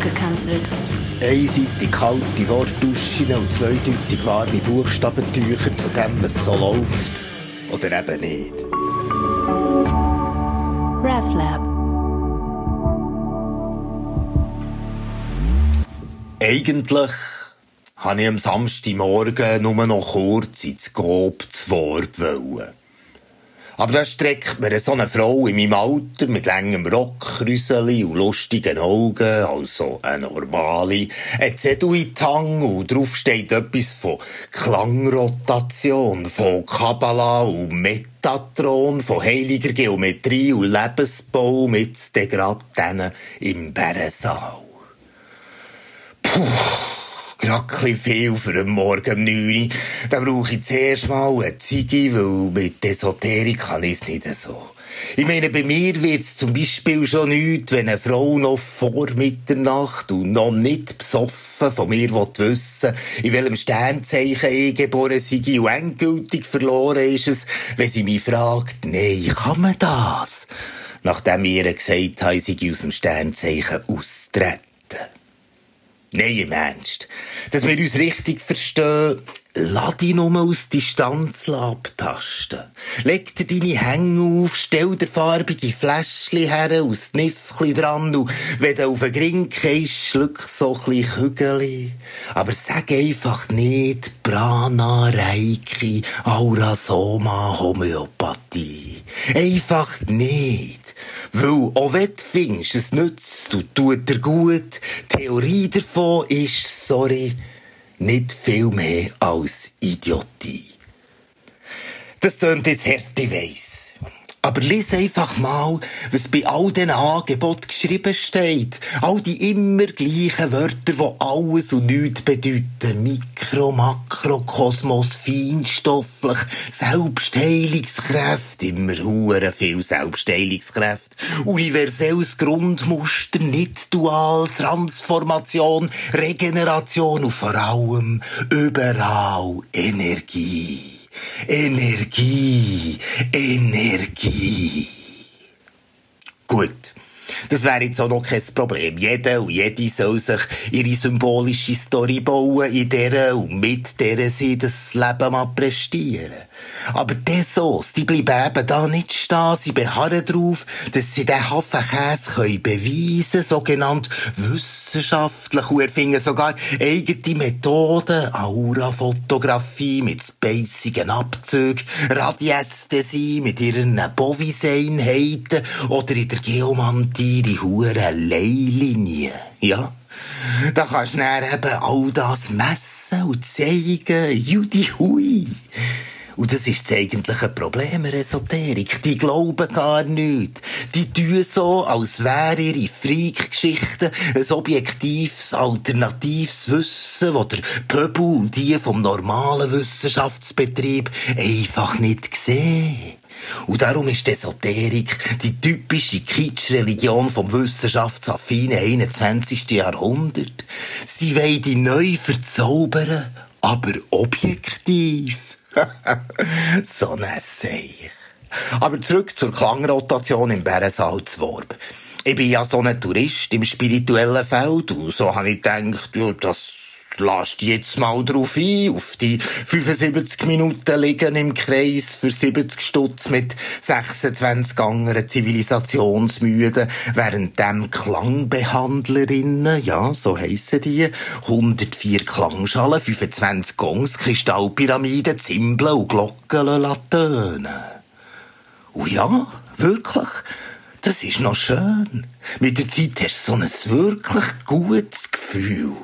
abgekanzelt. Einseitig kalte Wortduschen und zweideutig warme Buchstabentücher zu dem, was so läuft. Oder eben nicht. RefLab. Eigentlich habe ich am Samstagmorgen nur noch kurz ins Grob zu Wort wollen. Aber da streckt mir so eine Frau in meinem Alter mit längem Rock, Rüseli und lustigen Augen, also eine normale, ein Zettel in die Hand und drauf steht etwas von Klangrotation, von Kabbalah und Metatron, von heiliger Geometrie und Lebensbau mit Degraden im Bärensaal. Puh gerade viel für einen Morgen um 9 Uhr. Da brauche ich zuerst mal eine Ziege, weil mit Esoterik kann ich es nicht so. Ich meine, bei mir wird es zum Beispiel schon nichts, wenn eine Frau noch vor Mitternacht und noch nicht besoffen von mir wissen in welchem Sternzeichen ich geboren sei und endgültig verloren ist es, wenn sie mich fragt, nein, kann man das? Nachdem ich ihr gesagt habe, ich aus dem Sternzeichen austreten. Nein, im Ernst. Dass wir uns richtig verstehen, lass dich nur aus Distanz abtasten. Leg dir deine Hänge auf, stell dir farbige Fläschchen her, aus Niffli dran und wenn du auf den Gring gehst, schluck so ein Kügeli. Aber sag einfach nicht Prana, Reiki, Aura, Soma, Homöopathie. Einfach nicht. Weil, auch wenn du findest, es nützt und tut dir gut, Theorie davon ist, sorry, nicht viel mehr als Idiotie. Das tönt jetzt hart, ich weiss. Aber lies einfach mal, was bei all diesen Angeboten geschrieben steht. All die immer gleichen Wörter, die alles und nichts bedeuten. Mikro, Makro, Kosmos, feinstofflich, Selbstheilungskräfte, immer hure viel Selbstheilungskräfte, universelles Grundmuster, nicht dual, Transformation, Regeneration und vor allem überall Energie. Energie, Energie. Gut. Das wäre jetzt auch noch kein Problem. Jeder und jede soll sich ihre symbolische Story bauen, in der und mit der sie das Leben mal prestieren. Aber Tessos, die bleiben eben da nicht stehen, sie beharren darauf, dass sie den Hafenkäse können beweisen, sogenannt wissenschaftlich, und erfinden sogar eigene Methoden, Aurafotografie mit spacigen Abzügen, Radiästhesie mit ihren Bovis-Einheiten oder in der Geomantie ihre hure Leihlinie. Ja? Da kannst du dann eben all das messen und zeigen. Judi hui. Und das ist das eigentliche Problem der Esoterik. Die glauben gar nicht. Die tun so, als wäre ihre Freak-Geschichte ein objektives, alternatives Wissen, das der Pöbel und die vom normalen Wissenschaftsbetrieb einfach nicht sehen. Und darum ist die Esoterik die typische Kitsch-Religion vom wissenschaftsaffinen 21. Jahrhundert. Sie wollen die neu verzaubern, aber objektiv. so ein Seich. Aber zurück zur Klangrotation im Bärensaal Zworb. Ich bin ja so ein Tourist im spirituellen Feld und so habe ich gedacht, ja, das lasst jetzt mal drauf ein, auf die 75 Minuten liegen im Kreis für 70 Stutz mit 26 anderen Zivilisationsmüden, während dem Klangbehandlerinnen, ja, so heissen die, 104 Klangschalen, 25 Gongs, Kristallpyramiden, Zimbeln und Glocken latönen. Und ja, wirklich, das ist noch schön. Mit der Zeit hast du so ein wirklich gutes Gefühl.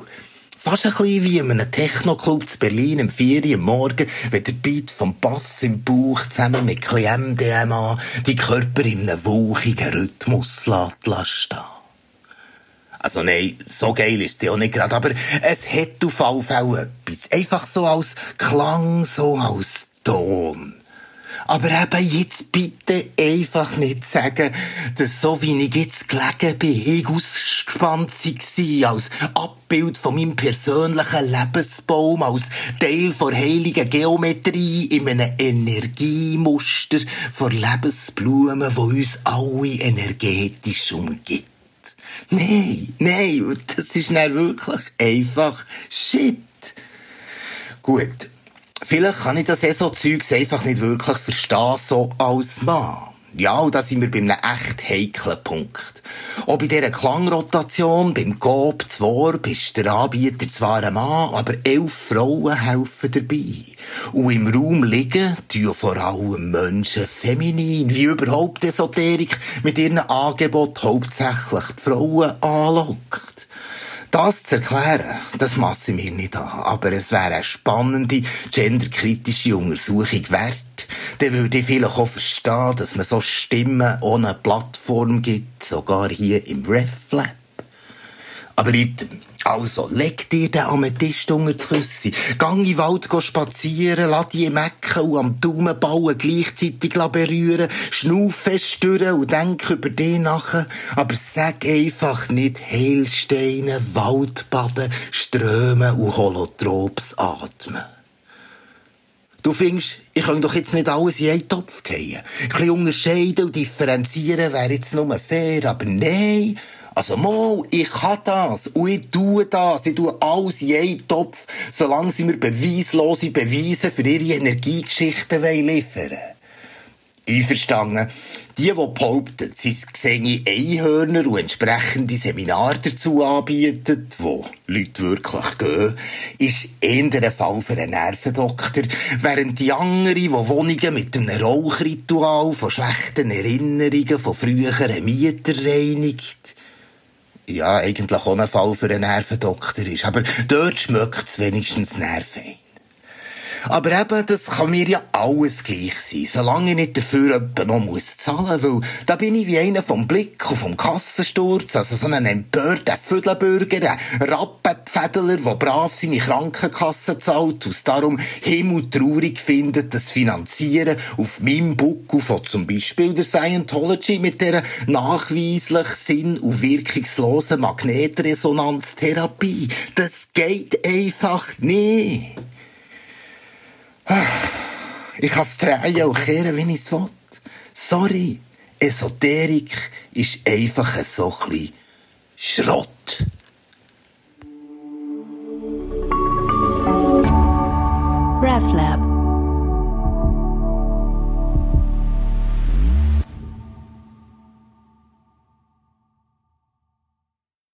Fast ein bisschen wie in einem Techno-Club zu Berlin im 4 Uhr am Morgen, wenn der Beat vom Bass im Bauch zusammen mit MDMA die Körper in einem wochigen Rhythmus lässt stehen. Also nein, so geil ist es auch nicht gerade, aber es hat auf alle Fälle etwas. Einfach so als Klang, so als Ton. Aber eben jetzt bitte einfach nicht sagen, dass so wie ich jetzt gelegen bin, ich ausgespannt war als Abbild von meinem persönlichen Lebensbaum, als Teil der heiligen Geometrie in einem Energiemuster von Lebensblumen, wo uns alle energetisch umgibt. Nein, nein, das ist nicht wirklich einfach Shit. Gut, vielleicht kann ich das eh so Zeugs einfach nicht wirklich verstehen, so als Mann. Ja, und da sind wir bei einem echt heiklen Punkt. Auch bei dieser Klangrotation, beim GOB 2 ist der Anbieter zwar ein Mann, aber elf Frauen helfen dabei. Und im Raum liegen tun vor allem Menschen feminin, wie überhaupt Esoterik mit ihren Angeboten hauptsächlich die Frauen anlockt. Das zu erklären, das masse ich mir nicht an. Aber es wäre eine spannende, genderkritische Untersuchung wert. Dann würde ich vielleicht auch verstehen, dass man so Stimmen ohne Plattform gibt, sogar hier im RefLab. Aber nicht also, leg dir den Amethyst unter die Küsse. Gang in den Wald spazieren, lass die Mecken und am Daumenballen gleichzeitig berühren, schnauf durch und denk über dich nach. Aber sag einfach nicht Heilsteine, Waldbaden, Strömen und Holotrops atmen. Du findest, ich kann doch jetzt nicht alles in einen Topf gehen. Ein bisschen unterscheiden und differenzieren wäre jetzt nur fair, aber nein, also, mal, ich kann das. Und ich tue das. Ich tue alles in einen Topf, solange sie mir beweislose Beweise für ihre Energiegeschichten liefern wollen. Einverstanden. Die, die behaupten, sie sehen Einhörner und entsprechende Seminare dazu anbieten, wo Leute wirklich gehen, ist eher ein Fall für einen Nervendoktor, während die anderen, die Wohnungen mit einem Rauchritual von schlechten Erinnerungen von früheren Mietern reinigt, ja, eigentlich auch ein Fall für einen Nervendoktor ist. Aber dort schmeckt es wenigstens Nerven. Aber eben, das kann mir ja alles gleich sein, solange ich nicht dafür jemanden noch muss zahlen muss, weil da bin ich wie einer vom Blick und vom Kassensturz, also so ein empörter Vödelbürger, ein Rappenpfädeler, der brav seine Krankenkasse zahlt und darum himmeltraurig findet, das Finanzieren auf meinem Buckel von zum Beispiel der Scientology mit der nachweislich sinn- und wirkungslosen Magnetresonanztherapie. Das geht einfach nicht. Ich kann es drehen und kehren, wie ich es will. Sorry, Esoterik ist einfach so ein Schrott. RefLab